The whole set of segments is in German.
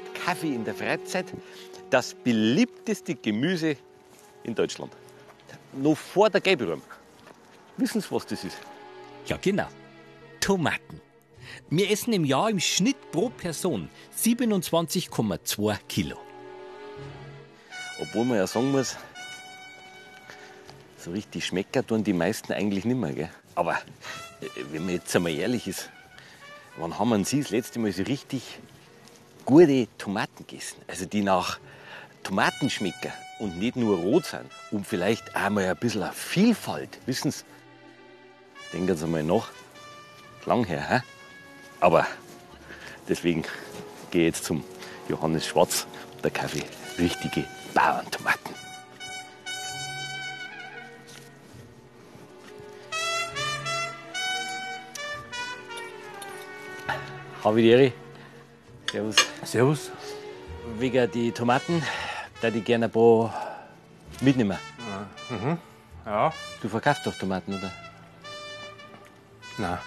Kaffee in der Freizeit, das beliebteste Gemüse in Deutschland. Noch vor der Gelbwurm. Wissen Sie, was das ist? Ja, genau. Tomaten. Wir essen im Jahr im Schnitt pro Person 27,2 Kilo. Obwohl man ja sagen muss, so richtig schmecken tun die meisten eigentlich nicht mehr. Gell? Aber äh, wenn man jetzt einmal ehrlich ist, wann haben wir Sie das letzte Mal so richtig gute Tomaten gegessen? Also die nach Tomaten schmecken und nicht nur rot sind. Und vielleicht auch mal ein bisschen eine Vielfalt. Wissen Sie, denken Sie mal nach. Lang her, hä? Aber deswegen gehe ich jetzt zum Johannes Schwarz, der Kaffee. Richtige Bauerntomaten. Habe ich die Ehre. Servus. Servus. Wegen die Tomaten, da ich gerne ein paar mitnehmen. Ja? Du verkaufst doch Tomaten, oder? Nein.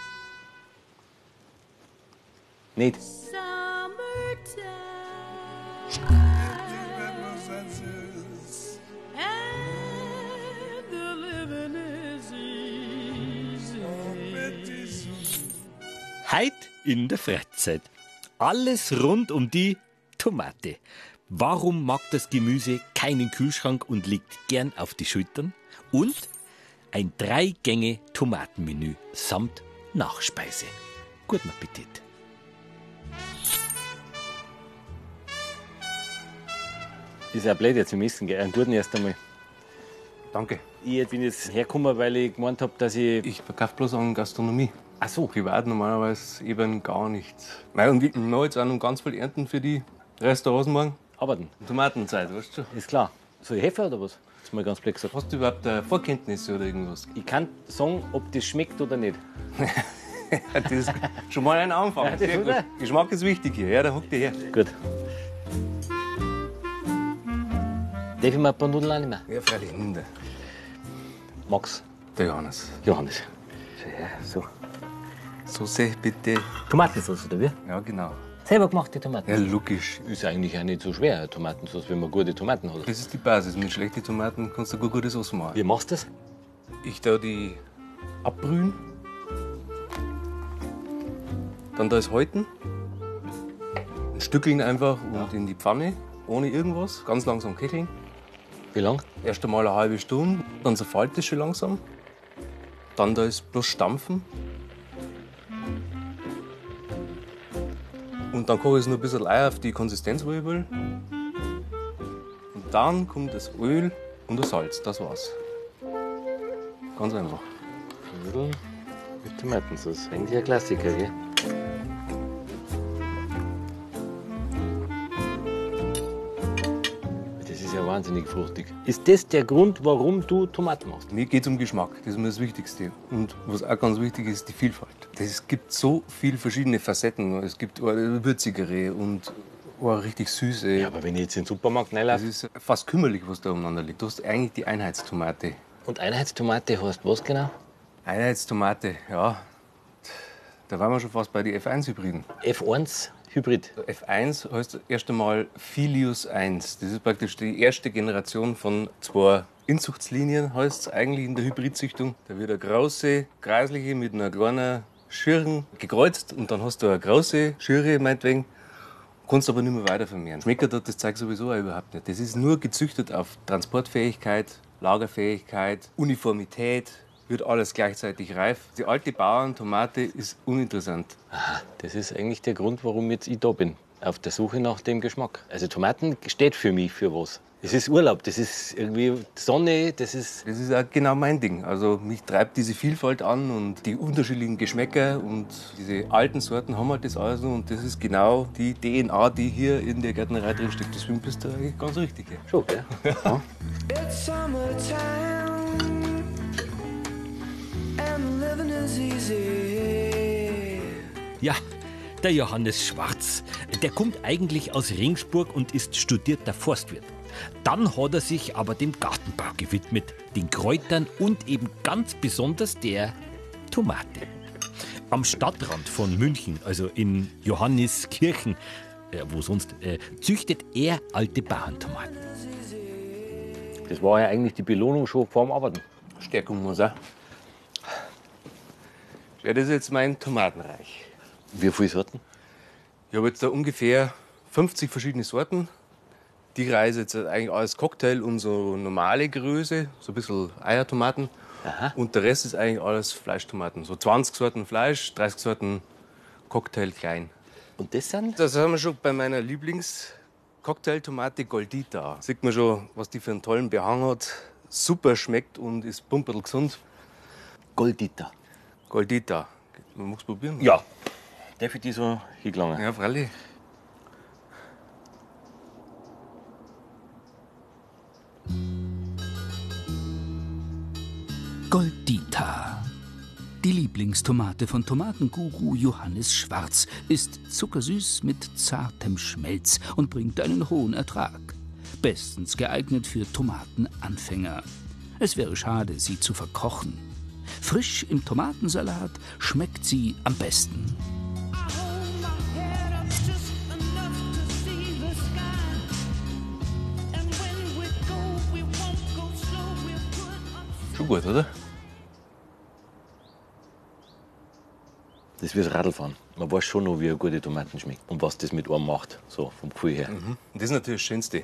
Nicht? Heit in der Freizeit. Alles rund um die Tomate. Warum mag das Gemüse keinen Kühlschrank und liegt gern auf die Schultern? Und ein Drei-Gänge-Tomatenmenü samt Nachspeise. Guten Appetit. Ist ja blöd jetzt im Essen, gell? Einen guten erst einmal. Danke. Ich bin jetzt hergekommen, weil ich gemeint habe, dass ich. Ich verkaufe bloß an Gastronomie. Ach so. Privat normalerweise eben gar nichts. Nein, und wir noch jetzt auch noch ganz viel ernten für die Restaurants morgen. Arbeiten. Tomatenzeit, weißt du. Ist klar. Soll ich helfen oder was? Ist mal ganz blöd gesagt. Hast du überhaupt äh, Vorkenntnisse oder irgendwas? Ich kann sagen, ob das schmeckt oder nicht. Das ist schon mal ein Anfang. Ja, Sehr gut. Geschmack ist wichtig hier. Ja, da hockt ihr her. Gut. Darf ich mir ein paar Nudeln annehmen? Ja, freilich, nimm. Max, Der Johannes. Johannes. Her, so. Soße bitte. Tomatensauce, oder wie? Ja, genau. Selber gemachte Tomaten. Ja, logisch. Ist eigentlich auch nicht so schwer, eine Tomatensauce, wenn man gute Tomaten hat. Das ist die Basis. Mit schlechten Tomaten kannst du gut gute Soße machen. Wie machst du das? Ich da die abbrühen. Dann da ist Häuten. Ein Stückeln einfach und in die Pfanne. Ohne irgendwas. Ganz langsam köcheln. Wie lang? Erst einmal eine halbe Stunde. Dann zerfällt es schön langsam. Dann da ist bloß Stampfen. Und dann koche ich es nur ein bisschen ein auf die Konsistenz, wo ich will. Und dann kommt das Öl und das Salz. Das war's. Ganz einfach. Nudeln mit Tomatensauce. Eigentlich ein Klassiker, gell? Wahnsinnig fruchtig. Ist das der Grund, warum du Tomaten machst? Mir geht es um Geschmack, das ist mir das Wichtigste. Und was auch ganz wichtig ist, die Vielfalt. Es gibt so viele verschiedene Facetten. Es gibt würzigere und eine richtig süße. Ja, aber wenn ich jetzt in den Supermarkt Das reinlaufe ist fast kümmerlich, was da umeinander liegt. Du hast eigentlich die Einheitstomate. und Einheitstomate heißt was genau? Einheitstomate, ja. Da waren wir schon fast bei den F1-Hybriden. F1 Hybrid. F1 heißt erst einmal Filius 1. Das ist praktisch die erste Generation von zwei Inzuchtslinien, heißt es eigentlich in der Hybridzüchtung. Da wird eine große, kreisliche mit einer kleinen Schirren gekreuzt und dann hast du eine große Schirre, meinetwegen. Kannst aber nicht mehr weiter vermehren. Schmecker tut das Zeug sowieso auch überhaupt nicht. Das ist nur gezüchtet auf Transportfähigkeit, Lagerfähigkeit, Uniformität, wird alles gleichzeitig reif. Die alte Bauerntomate ist uninteressant. Aha, das ist eigentlich der Grund, warum jetzt ich da bin. Auf der Suche nach dem Geschmack. Also Tomaten steht für mich für was. Das ist Urlaub, das ist irgendwie Sonne, das ist. Das ist auch genau mein Ding. Also mich treibt diese Vielfalt an und die unterschiedlichen Geschmäcker und diese alten Sorten haben halt das alles und das ist genau die DNA, die hier in der Gärtnerei drinsteckt. Deswegen bist du eigentlich ganz richtig. Schon, gell? Ja. It's summertime Ja, der Johannes Schwarz. Der kommt eigentlich aus Ringsburg und ist studierter Forstwirt. Dann hat er sich aber dem Gartenbau gewidmet, den Kräutern und eben ganz besonders der Tomate. Am Stadtrand von München, also in Johanniskirchen, äh, wo sonst, äh, züchtet er alte Bauerntomaten. Das war ja eigentlich die Belohnung schon vor dem Arbeiten. Stärkung muss er. Ja, das ist jetzt mein Tomatenreich. Wie viele Sorten? Ich habe jetzt da ungefähr 50 verschiedene Sorten. Die Reise jetzt eigentlich alles Cocktail und so normale Größe, so ein bisschen Eiertomaten. Und der Rest ist eigentlich alles Fleischtomaten. So 20 Sorten Fleisch, 30 Sorten Cocktail klein. Und das sind? Da sind wir schon bei meiner Lieblings-Cocktailtomate Goldita. Sieht man schon, was die für einen tollen Behang hat. Super schmeckt und ist pumperl gesund. Goldita. Goldita. Man muss probieren. Ja. Darf ich die so hingelangen? Ja, freilich. Goldita. Die Lieblingstomate von Tomatenguru Johannes Schwarz ist zuckersüß mit zartem Schmelz und bringt einen hohen Ertrag. Bestens geeignet für Tomatenanfänger. Es wäre schade, sie zu verkochen. Frisch im Tomatensalat schmeckt sie am besten. Schon gut, oder? Das ist wie das Radlfahren. Man weiß schon noch, wie eine gute Tomaten schmeckt. Und was das mit einem macht, so vom Gefühl her. Und das ist natürlich das Schönste.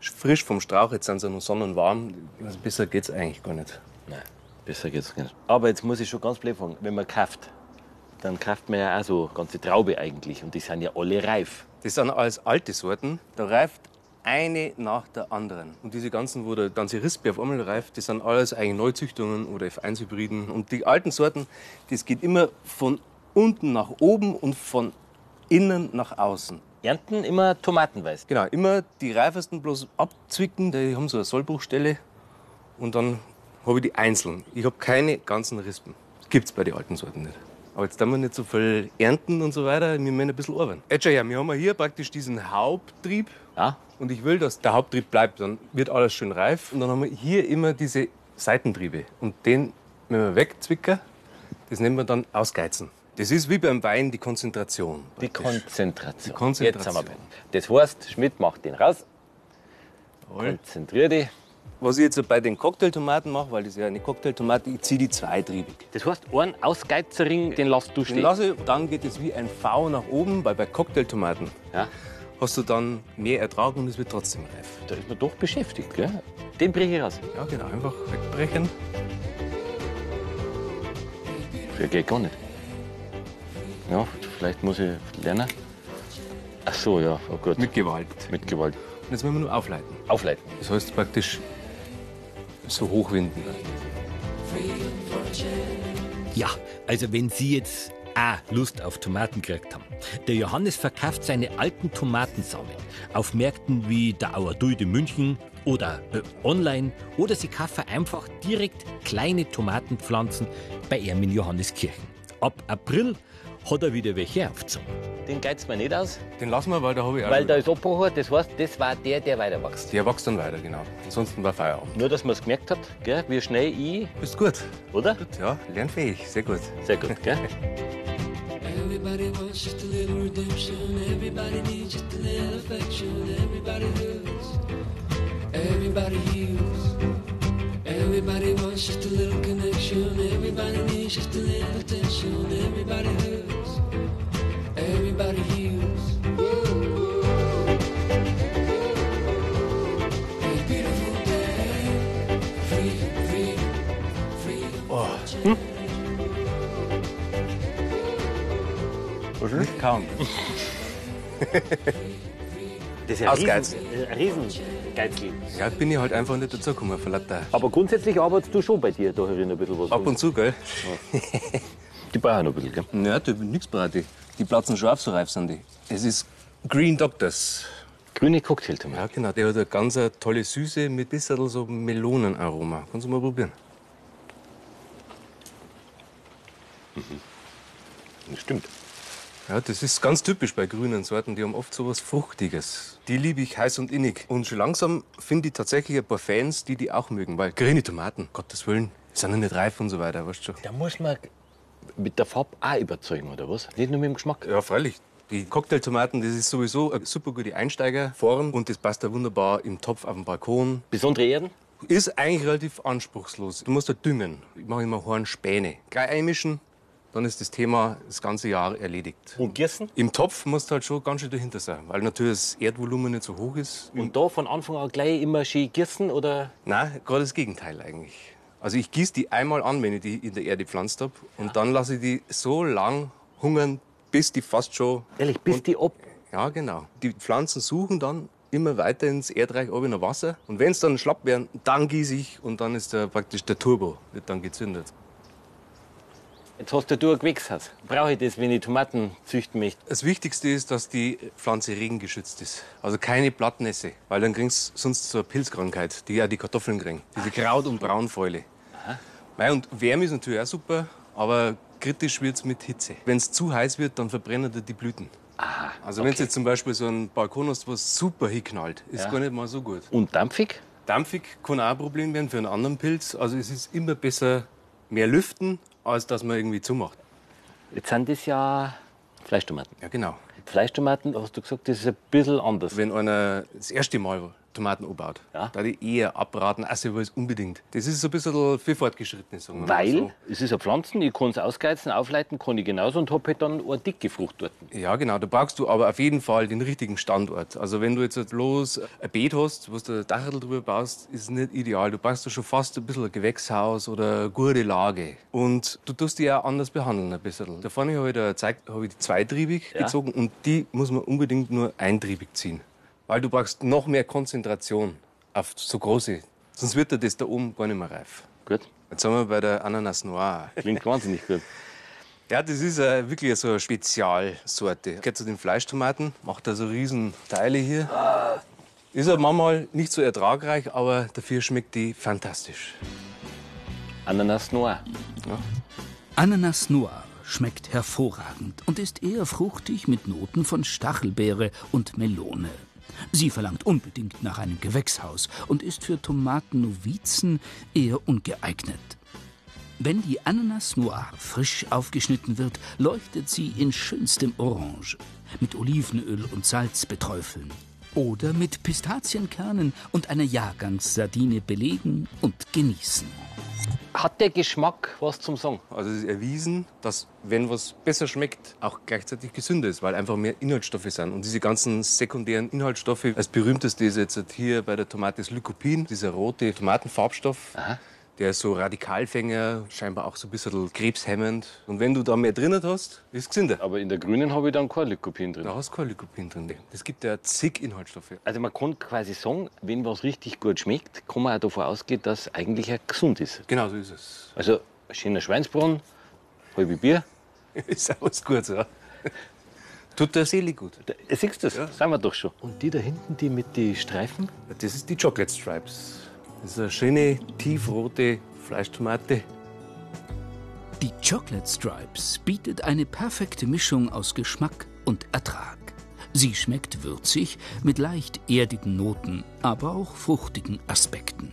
Frisch vom Strauch, jetzt sind sie noch sonnenwarm. Also besser geht's eigentlich gar nicht. Nein, besser geht's nicht. Aber jetzt muss ich schon ganz blöd fragen. Wenn man kauft, dann kauft man ja auch so ganze Traube eigentlich. Und die sind ja alle reif. Das sind alles alte Sorten. Da reift eine nach der anderen. Und diese ganzen, wo der ganze Rispe auf einmal reift, das sind alles eigentlich Neuzüchtungen oder F1-Hybriden. Und die alten Sorten, das geht immer von unten nach oben und von innen nach außen. Ernten immer tomatenweiß. Genau, immer die reifesten bloß abzwicken, die haben so eine Sollbruchstelle. Und dann habe ich die einzeln. Ich habe keine ganzen Rispen. Das gibt's bei den alten Sorten nicht. Aber jetzt haben wir nicht so viel ernten und so weiter. Wir müssen ein bisschen arbeiten. Jetzt schau her, wir haben hier praktisch diesen Haupttrieb. Ja? Und ich will, dass der Haupttrieb bleibt. Dann wird alles schön reif. Und dann haben wir hier immer diese Seitentriebe. Und den, wenn wir wegzwicken, das nennen wir dann ausgeizen. Das ist wie beim Wein die Konzentration. Die. Konzentration. Die Konzentration. Jetzt sind wir bei. Das heißt, Schmidt macht den raus, Jawohl. konzentrier dich. Was ich jetzt bei den Cocktailtomaten mache, weil das ist ja eine Cocktailtomate, ich ziehe die zweitriebig. Das heißt, einen Ausgeizerring, den lässt du Den stehen. lasse ich, dann geht es wie ein V nach oben, weil bei Cocktailtomaten Ja? hast du dann mehr Ertrag und es wird trotzdem reif. Da ist man doch beschäftigt, gell? Den breche ich raus. Ja, genau, einfach wegbrechen. Das geht gar nicht. Ja, vielleicht muss ich lernen. Ach so, ja, oh Gott. Mit Gewalt. Mit Gewalt. Und jetzt müssen wir nur aufleiten. Aufleiten. Das heißt praktisch so hochwinden. Ja, also wenn Sie jetzt auch Lust auf Tomaten gekriegt haben. Der Johannes verkauft seine alten Tomatensamen auf Märkten wie der Auer Dulde München oder äh, online oder Sie kaufen einfach direkt kleine Tomatenpflanzen bei ihm in Johanneskirchen. Ab April hat er wieder welche aufgezogen. Den geizt man nicht aus, Den lassen wir, weil da habe ich auch. weil da ist Abbacher. Das heißt, das war der, der weiter wächst. der wächst dann weiter, genau. Ansonsten war Feierabend. Nur, dass man es gemerkt hat, gell, wie schnell ich, Bist gut. oder? Ja, lernfähig. Sehr gut. Sehr gut, gell? Everybody wants just a little redemption. Everybody needs just a little affection. Everybody hurts. Everybody heals. Everybody wants just a little connection. Everybody needs just a little attention. Everybody hurts. Kaum. Das ist ja Ausgeizen. ein Riesengeizli. Ja, bin ich halt einfach nicht dazugekommen, von lauter. Aber grundsätzlich arbeitest du schon bei dir da herin ein bisschen was. Ab und zu, gell? Die brauchen noch ein bisschen, gell? Ja, da nix bereit. Die platzen schon auf, so reif sind die. Es ist Green Doctors. Grüne Cocktailtomaten. Ja, genau. Der hat eine ganz tolle Süße mit ein bisschen so Melonenaroma. Kannst du mal probieren? Das stimmt. Ja, das ist ganz typisch bei grünen Sorten. Die haben oft so was Fruchtiges. Die liebe ich heiß und innig. Und schon langsam finde ich tatsächlich ein paar Fans, die die auch mögen. Weil grüne Tomaten, Gottes Willen, sind ja nicht reif und so weiter, weißt du schon. Da muss man mit der Farbe auch überzeugen, oder was? Nicht nur mit dem Geschmack. Ja, freilich. Die Cocktailtomaten, das ist sowieso eine super gute Einsteigerform und das passt da wunderbar im Topf auf dem Balkon. Besondere Erden? Ist eigentlich relativ anspruchslos. Du musst da düngen. Ich mache immer Hornspäne. Gleich einmischen, dann ist das Thema das ganze Jahr erledigt. Und Gießen? Im Topf musst du halt schon ganz schön dahinter sein, weil natürlich das Erdvolumen nicht so hoch ist. Und da von Anfang an gleich immer schön gießen oder? Nein, gerade das Gegenteil eigentlich. Also ich gieße die einmal an, wenn ich die in der Erde gepflanzt habe. Und dann lasse ich die so lang hungern, bis die fast schon... Ehrlich, bis die ab. Ja, genau. Die Pflanzen suchen dann immer weiter ins Erdreich oben nach Wasser. Und wenn es dann schlapp werden, dann gieße ich und dann ist der, praktisch der Turbo, wird dann gezündet. Jetzt hast du ein Gewächshaus. Brauche ich das, wenn ich Tomaten züchten möchte? Das Wichtigste ist, dass die Pflanze regengeschützt ist. Also keine Blattnässe, weil dann kriegst du sonst so eine Pilzkrankheit, die ja die Kartoffeln kriegen. Diese Kraut- und Braunfäule. Mei, Und Wärme ist natürlich auch super, aber kritisch wird es mit Hitze. Wenn es zu heiß wird, dann verbrennen die Blüten. Aha. Also wenn du jetzt zum Beispiel so einen Balkon hast, was super hinknallt, ist Ja. gar nicht mal so gut. Und dampfig? Dampfig kann auch ein Problem werden für einen anderen Pilz. Also es ist immer besser mehr lüften, als dass man irgendwie zumacht. Jetzt sind das ja Fleischtomaten. Ja, genau. Fleischtomaten, hast du gesagt, das ist ein bisschen anders. Wenn einer das erste Mal Tomaten anbaut, Ja. da ich eher abraten, also weil es unbedingt. Das ist so ein bisschen für Fortgeschrittene, sagen wir mal Weil so. es ist ein Pflanzen, ich kann es ausgeizen, aufleiten, kann ich genauso und habe halt dann eine dicke Frucht dort. Ja, genau. Da brauchst du aber auf jeden Fall den richtigen Standort. Also wenn du jetzt halt bloß ein Beet hast, wo du ein Dachel drüber baust, ist nicht ideal. Du brauchst da schon fast ein bisschen ein Gewächshaus oder eine gute Lage. Und du tust die auch anders behandeln ein bisschen. Da vorne habe ich, da gezeigt, habe ich die zweitriebig Ja. gezogen und die muss man unbedingt nur eintriebig ziehen. Weil du brauchst noch mehr Konzentration auf so große. Sonst wird dir das da oben gar nicht mehr reif. Gut, Jetzt sind wir bei der Ananas Noir. klingt wahnsinnig gut. Ja, das ist äh, wirklich so eine Spezialsorte. Geht zu den Fleischtomaten, macht da so riesen Teile hier. Ist ja manchmal nicht so ertragreich, aber dafür schmeckt die fantastisch. Ananas Noir. Ananas Noir schmeckt hervorragend und ist eher fruchtig mit Noten von Stachelbeere und Melone. Sie verlangt unbedingt nach einem Gewächshaus und ist für Tomatennovizen eher ungeeignet. Wenn die Ananas Noir frisch aufgeschnitten wird, leuchtet sie in schönstem Orange, mit Olivenöl und Salz beträufeln oder mit Pistazienkernen und einer Jahrgangssardine belegen und genießen. Hat der Geschmack was zum Sagen? Also es ist erwiesen, dass wenn was besser schmeckt, auch gleichzeitig gesünder ist, weil einfach mehr Inhaltsstoffe sind. Und diese ganzen sekundären Inhaltsstoffe, als berühmteste ist jetzt hier bei der Tomate das Lycopin, dieser rote Tomatenfarbstoff. Der ist so Radikalfänger, scheinbar auch so ein bisschen krebshemmend. Und wenn du da mehr drinnen hast, ist es gesünder. Aber in der grünen habe ich dann kein Lycopin drin. Da hast du kein Lycopin drin. Es gibt ja zig Inhaltsstoffe. Also man kann quasi sagen, wenn was richtig gut schmeckt, kann man auch davon ausgehen, dass es eigentlich auch gesund ist. Genau so ist es. Also ein schöner Schweinsbraten, halbe Bier. ist alles gut, ja. Tut der Seele gut. Da, siehst du das? Sagen wir doch schon. Und die da hinten, die mit den Streifen? Das ist die Chocolate Stripes. Das ist eine schöne, tiefrote Fleischtomate. Die Chocolate Stripes bietet eine perfekte Mischung aus Geschmack und Ertrag. Sie schmeckt würzig mit leicht erdigen Noten, aber auch fruchtigen Aspekten.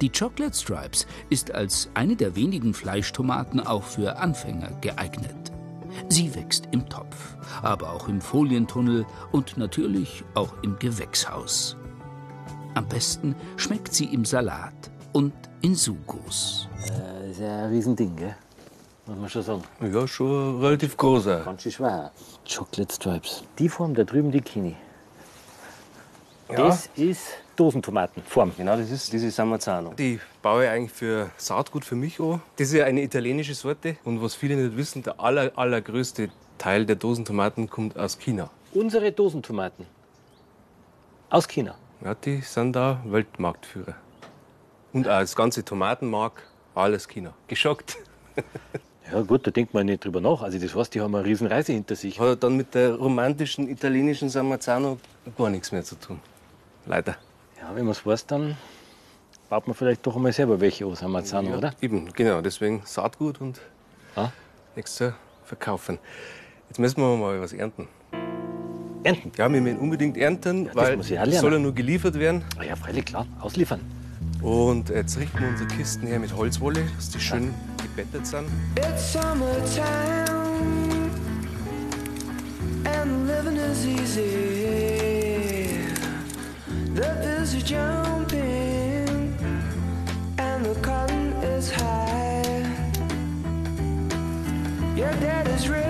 Die Chocolate Stripes ist als eine der wenigen Fleischtomaten auch für Anfänger geeignet. Sie wächst im Topf, aber auch im Folientunnel und natürlich auch im Gewächshaus. Am besten schmeckt sie im Salat und in Sugos. Das ist ja ein Riesending, gell? Muss man schon sagen. Ja, schon relativ großer. Ganz schön schwer. Chocolate Stripes. Die Form da drüben, die kenne ich. Ja. Das ist Dosentomatenform. Genau, das ist diese Samazzano. Die baue ich eigentlich für Saatgut für mich an. Das ist ja eine italienische Sorte. Und was viele nicht wissen, der aller, allergrößte Teil der Dosentomaten kommt aus China. Unsere Dosentomaten. Aus China. Ja, die sind da Weltmarktführer. Und auch das ganze Tomatenmark, alles China. Geschockt. Ja gut, da denkt man nicht drüber nach. Also das heißt, die haben eine riesen Reise hinter sich. Hat dann mit der romantischen italienischen Samazzano gar nichts mehr zu tun. Leider. Ja, wenn man es weiß, dann baut man vielleicht doch einmal selber welche aus Amazon, oder? Eben, genau. Deswegen Saatgut und Ja. nichts zu verkaufen. Jetzt müssen wir mal was ernten. Ernten. Ja, wir müssen unbedingt ernten, das weil muss ich auch soll ja nur geliefert werden. Ah ja, freilich, klar. Ausliefern. Und jetzt richten wir unsere Kisten her mit Holzwolle, dass die schön gebettet sind. It's summertime, is easy. The are jumping, and the cotton is high. Your dad is rich,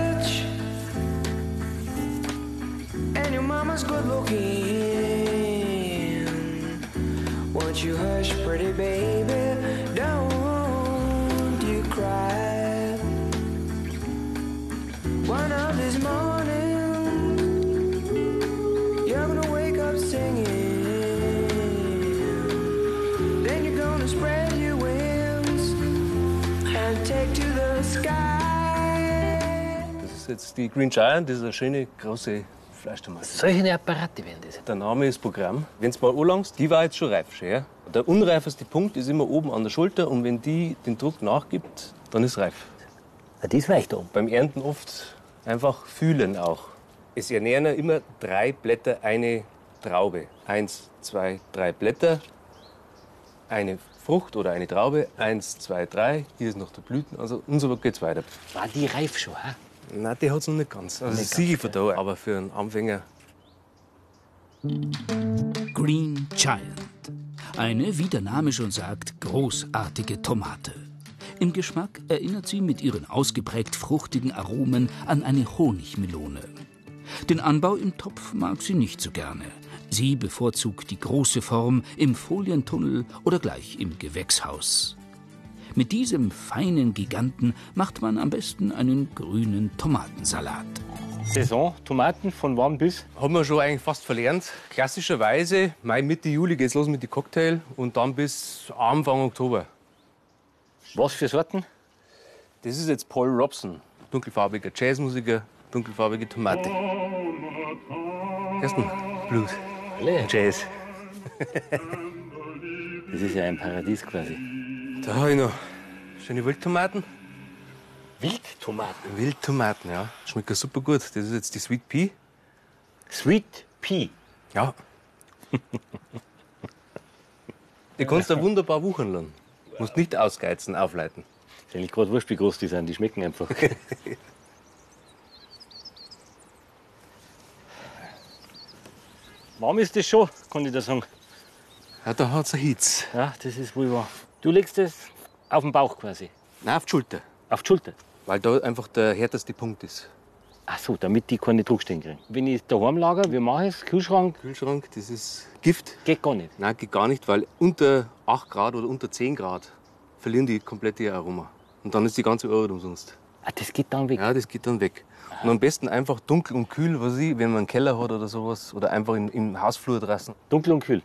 die Green Giant, das ist eine schöne große Fleischtomate. Solche Apparate werden das. Der Name ist Programm. Wenn du mal anlangst, die war jetzt schon reif. Schon, ja? Der unreifeste Punkt ist immer oben an der Schulter und wenn die den Druck nachgibt, dann ist reif. Ah, Das weicht um. Beim Ernten oft einfach fühlen auch. Es ernähren ja immer drei Blätter eine Traube. Eins, zwei, drei Blätter, eine Frucht oder eine Traube. Eins, zwei, drei. Hier ist noch der Blüten. Also und so geht's weiter. War die reif schon, ha? Nein, die hat's noch nicht ganz. Also Nicht ganz, von da. Aber für einen Anfänger Green Giant. Eine, wie der Name schon sagt, großartige Tomate. Im Geschmack erinnert sie mit ihren ausgeprägt fruchtigen Aromen an eine Honigmelone. Den Anbau im Topf mag sie nicht so gerne. Sie bevorzugt die große Form im Folientunnel oder gleich im Gewächshaus. Mit diesem feinen Giganten macht man am besten einen grünen Tomatensalat. Saison, Tomaten von wann bis? haben wir schon eigentlich fast verlernt. Klassischerweise, Mai, Mitte Juli geht's los mit den Cocktail und dann bis Anfang Oktober. Was für Sorten? Das ist jetzt Paul Robson, dunkelfarbiger Jazzmusiker, dunkelfarbige Tomate. Ersten Blues. Alle. Jazz. Das ist ja ein Paradies quasi. Da habe ich noch schöne Wildtomaten. Wildtomaten. Wildtomaten, ja. Schmeckt super gut. Das ist jetzt die Sweet Pea. Sweet Pea. Ja. Die kannst du wunderbar wuchern lassen. Musst nicht ausgeizen, aufleiten. Ist eigentlich gerade wurscht, wie groß die sind. Die schmecken einfach. Warm ist das schon, kann ich da sagen. Ja, da hat's ein Hitz. Ja, das ist wohl wahr. Du legst das auf den Bauch quasi. Nein, auf die Schulter. Auf die Schulter. Weil da einfach der härteste Punkt ist. Ach so, damit die keine Druckstellen kriegen. Wenn ich daheim lager, wie mache ich es? Kühlschrank? Kühlschrank, das ist Gift. Geht gar nicht. Nein, geht gar nicht, weil unter 8 Grad oder unter 10 Grad verlieren die komplett ihr Aroma. Und dann ist die ganze Arbeit umsonst. Ah, das geht dann weg. Ja, das geht dann weg. Und am besten einfach dunkel und kühl, was ich, wenn man einen Keller hat oder sowas. Oder einfach im, im Hausflur draußen. Dunkel und kühl.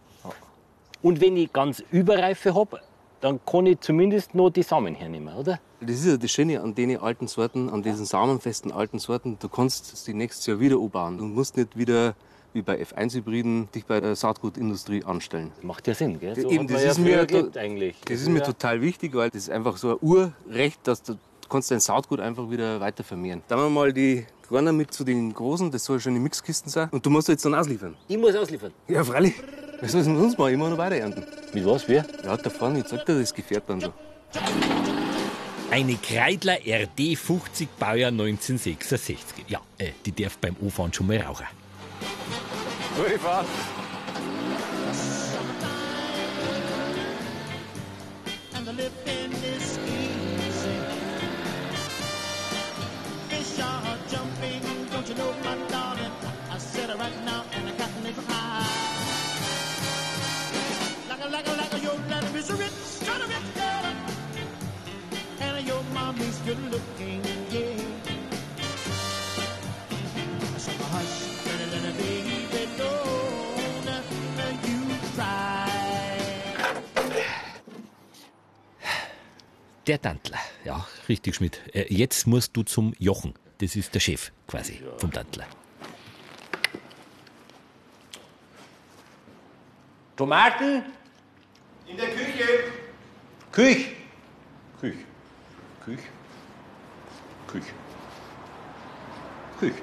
Und wenn ich ganz Überreife habe, dann kann ich zumindest noch die Samen hernehmen, oder? Das ist ja das Schöne an den alten Sorten, an diesen samenfesten alten Sorten. Du kannst es die nächstes Jahr wieder umbauen. Du musst nicht wieder wie bei F1-Hybriden dich bei der Saatgutindustrie anstellen. Macht ja Sinn, gell? So Eben, das ja ist mir eigentlich. Das ist mir total wichtig, weil das ist einfach so ein Urrecht, dass du, kannst dein Saatgut einfach wieder weiter vermehren. Dann haben wir mal die Kleinen mit zu den Großen, das soll schon in Mixkisten sein. Und du musst jetzt dann ausliefern. Ich muss ausliefern. Ja, freilich. Was soll denn sonst mal immer noch weiter ernten? Mit was? Wer? Ja, da vorne, ich sag dir, das gefährt dann schon. Eine Kreidler RD 50 Baujahr 1966. Ja, äh, die darf beim Anfahren schon mal rauchen. Gute Fahrt. and the living is easy. Fish are jumping, don't you know, my darling? I said it right now, and I is rich, kind of rich, girl. And your mommy's good looking, yeah. So hush, little, little baby, don't you cry. Der Tantler. Ja, richtig, Schmidt. Äh, jetzt musst du zum Jochen. Das ist der Chef quasi vom Tantler. Tomaten? In der Küche. Küch. Küch. Küch. Küch. Küch.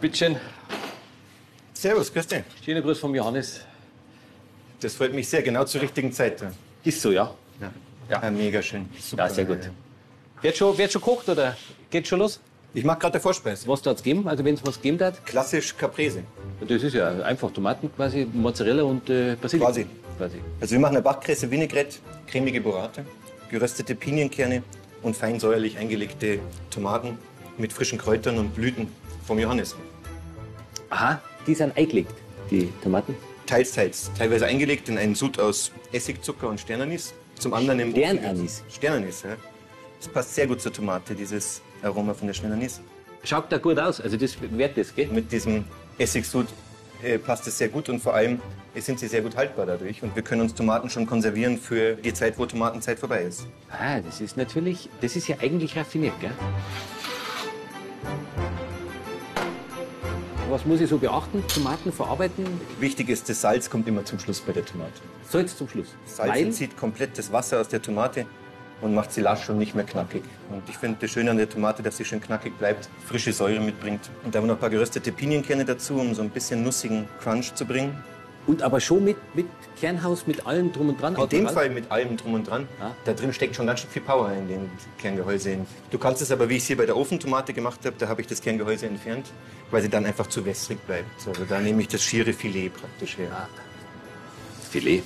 Bitteschön. Servus, grüß dich. Schöner Gruß vom Johannes. Das freut mich sehr, genau zur richtigen Zeit. Ist so, ja? Ja, ja. mega schön. Super. Ja, sehr gut. Wird schon, wird schon gekocht oder geht schon los? Ich mache gerade der Vorspeise. Was da es geben? Also wenn es was geben hat? Klassisch Caprese. Das ist ja einfach Tomaten quasi, Mozzarella und äh, Basilikum. Quasi. Quasi. Also wir machen eine Bachkresse Vinaigrette, cremige Burrate, geröstete Pinienkerne und fein säuerlich eingelegte Tomaten mit frischen Kräutern und Blüten vom Johannes. Aha, die sind eingelegt, die Tomaten. Teils, teils. Teilweise eingelegt in einen Sud aus Essig, Zucker und Sternanis. Zum anderen im Sternanis? Sternanis, ja. Das passt sehr gut zur Tomate, dieses Aroma von der Sternanis. Schaut da gut aus, also das wird das, gell? Mit diesem Essigsud äh, passt es sehr gut und vor allem sind sie sehr gut haltbar dadurch. Und wir können uns Tomaten schon konservieren für die Zeit, wo Tomatenzeit vorbei ist. Ah, das ist natürlich, das ist ja eigentlich raffiniert, gell? Was muss ich so beachten? Tomaten verarbeiten, Wichtig ist, das Salz kommt immer zum Schluss bei der Tomate. Salz zum Schluss. Salz Weil, entzieht komplett das Wasser aus der Tomate und macht sie lasch und nicht mehr knackig. Und ich finde das Schöne an der Tomate, dass sie schön knackig bleibt, frische Säure mitbringt. Und da haben wir noch ein paar geröstete Pinienkerne dazu, um so ein bisschen nussigen Crunch zu bringen. Und aber schon mit, mit Kernhaus, mit allem drum und dran. In dem Fall mit allem drum und dran. Ja. Da drin steckt schon ganz schön viel Power in den Kerngehäuse. Du kannst es aber, wie ich es hier bei der Ofentomate gemacht habe, da habe ich das Kerngehäuse entfernt, weil sie dann einfach zu wässrig bleibt. Also da nehme ich das schiere Filet praktisch her. Filet.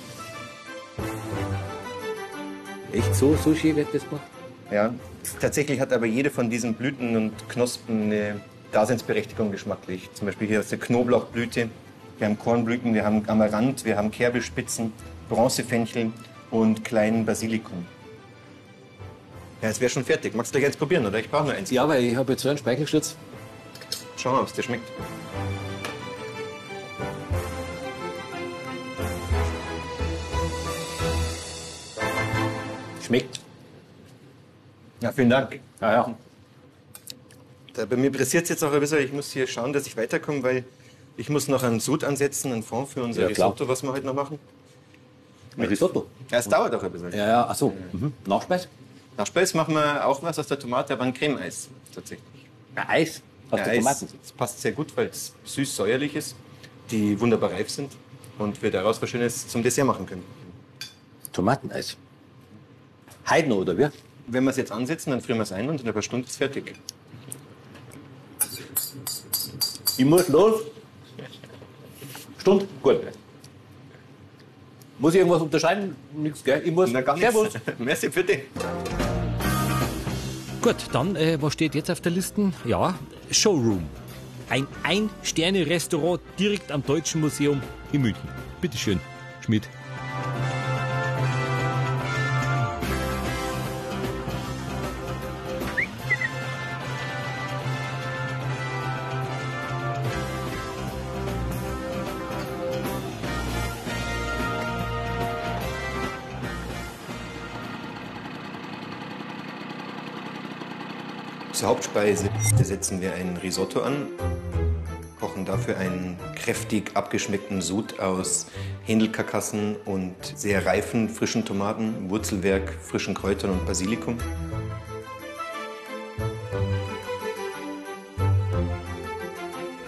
Echt so, so schön wird das gemacht? Ja. Tatsächlich hat aber jede von diesen Blüten und Knospen eine Daseinsberechtigung geschmacklich. Zum Beispiel hier aus der Knoblauchblüte. Wir haben Kornblüten, wir haben Amaranth, wir haben Kerbelspitzen, Bronzefenchel und kleinen Basilikum. Ja, es wäre schon fertig. Magst du gleich eins probieren, oder? Ich brauche nur eins. Ja, weil ich habe jetzt so einen Speichelsturz. Schau mal, ob es dir schmeckt. Schmeckt. Ja, vielen Dank. Ja, ja. Da, bei mir pressiert es jetzt auch ein bisschen. Ich muss hier schauen, dass ich weiterkomme, weil ich muss noch einen Sud ansetzen, einen Fond für unser Ja, klar. Risotto, was wir heute noch machen. Mit Risotto. Ja, es dauert auch ein bisschen. Ja, ja, ach so. Mhm. Nachspeis? Nach Speis machen wir auch was aus der Tomate, aber ein Creme-Eis tatsächlich. Ja, Eis. Aus Ja, der Eis, Tomaten. Das passt sehr gut, weil es süß-säuerlich ist, die wunderbar reif sind und wir daraus was Schönes zum Dessert machen können. Tomateneis. Noch, oder wie? Wenn wir es jetzt ansetzen, dann frieren wir es ein und in ein paar Stunden ist es fertig. Ich muss los. Stund? Gut. Muss ich irgendwas unterscheiden? Nichts, gell? Ich muss. Na, gar Servus. Merci für dich. Gut, dann, äh, was steht jetzt auf der Liste? Ja, Showroom. Ein Ein-Sterne-Restaurant direkt am Deutschen Museum in München. Bitteschön, Schmidt. Zur Hauptspeise setzen wir ein Risotto an, kochen dafür einen kräftig abgeschmeckten Sud aus Händelkarkassen und sehr reifen frischen Tomaten, Wurzelwerk, frischen Kräutern und Basilikum.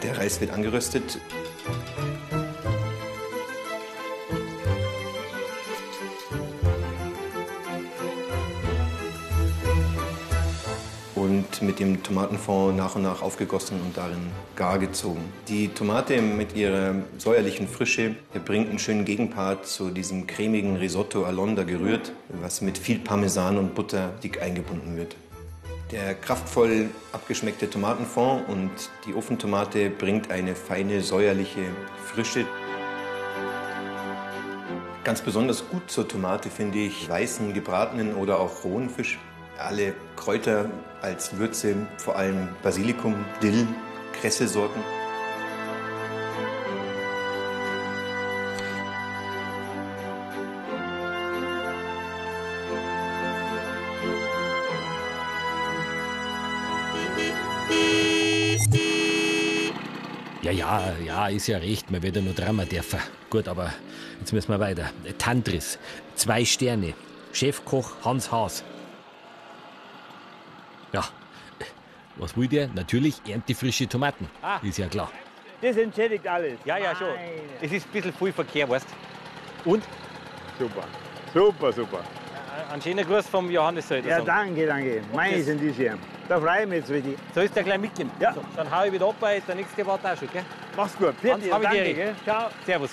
Der Reis wird angeröstet. Dem Tomatenfond nach und nach aufgegossen und darin gar gezogen. Die Tomate mit ihrer säuerlichen Frische bringt einen schönen Gegenpart zu diesem cremigen Risotto Alonda gerührt, was mit viel Parmesan und Butter dick eingebunden wird. Der kraftvoll abgeschmeckte Tomatenfond und die Ofentomate bringt eine feine säuerliche Frische. Ganz besonders gut zur Tomate finde ich weißen, gebratenen oder auch rohen Fisch. Alle Kräuter als Würze, vor allem Basilikum, Dill, Kresse-Sorten. Ja, ja, ja, ist ja recht, man wird ja nur dreimal dürfen. Gut, aber jetzt müssen wir weiter. Tantris, zwei Sterne, Chefkoch Hans Haas. Ja, was will der? Natürlich erntefrische Tomaten, ist ja klar. Das entschädigt alles. Ja, ja, schon. Es ist ein bisschen viel Verkehr, weißt Und? Super. Super, super. einen schönen Gruß vom Johannes soll ich Ja, danke, danke. Meine sind die hier. Da freue ich mich jetzt richtig. Soll ich dir gleich mitnehmen? Ja. So, dann hau ich wieder ab, weil der nächste wartet auch schon, gell? Mach's gut. Hans, Vierte, ich danke, dir. gell? Ciao. Servus.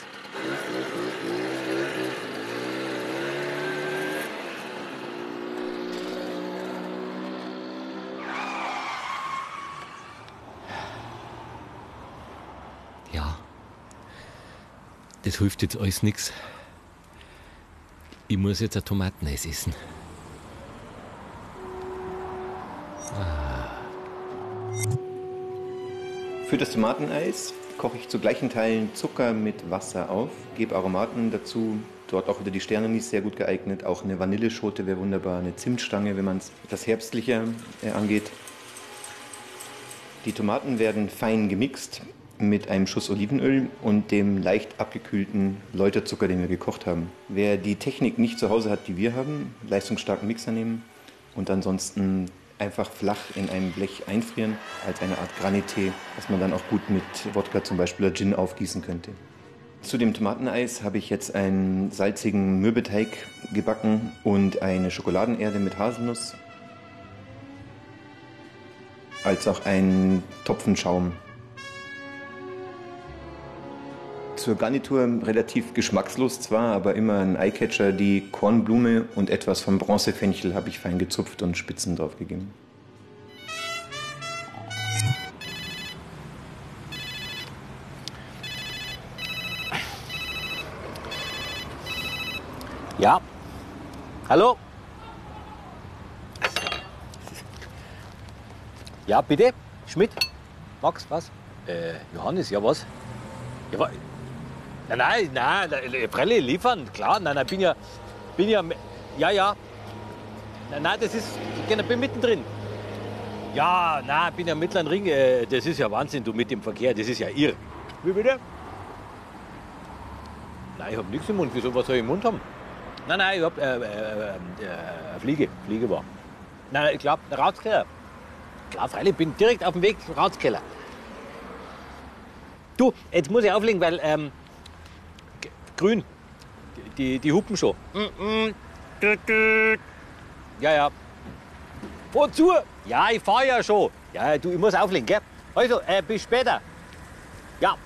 Das hilft jetzt alles nichts. Ich muss jetzt ein Tomateneis essen. Für das Tomateneis koche ich zu gleichen Teilen Zucker mit Wasser auf, gebe Aromaten dazu. Dort auch wieder die Sternanis sehr gut geeignet. Auch eine Vanilleschote wäre wunderbar, eine Zimtstange, wenn man es etwas herbstlicher äh, angeht. Die Tomaten werden fein gemixt mit einem Schuss Olivenöl und dem leicht abgekühlten Läuterzucker, den wir gekocht haben. Wer die Technik nicht zu Hause hat, die wir haben, leistungsstarken Mixer nehmen und ansonsten einfach flach in einem Blech einfrieren als eine Art Granité, was man dann auch gut mit Wodka zum Beispiel oder Gin aufgießen könnte. Zu dem Tomateneis habe ich jetzt einen salzigen Mürbeteig gebacken und eine Schokoladenerde mit Haselnuss, als auch einen Topfenschaum. Zur Garnitur relativ geschmackslos zwar, aber immer ein Eyecatcher, die Kornblume und etwas vom Bronzefenchel habe ich fein gezupft und Spitzen drauf gegeben. Ja. Hallo? Ja, bitte? Schmidt? Max, was? Äh, Johannes, ja was? Ja, wa nein, nein, nein, Prelle liefern, klar, nein, nein, bin ja, bin ja, ja, ja. Nein, nein, das ist, ich bin mittendrin. Ja, nein, bin ja mittleren Ring, äh, das ist ja Wahnsinn, du mit dem Verkehr, das ist ja irr. Wie bitte? Nein, ich hab nichts im Mund, wieso, was soll ich im Mund haben? Nein, nein, ich hab, äh, äh, äh, äh, Fliege, Fliege war. Nein, nein, ich glaub, der Ratskeller. Klar, freilich, ich bin direkt auf dem Weg zum Ratskeller. Du, jetzt muss ich auflegen, weil, ähm, grün, die, die hupen schon. Ja, ja. Wozu? Ja, ich fahr ja schon. Ja, du, ich muss auflegen, gell? Also, äh, bis später. Ja.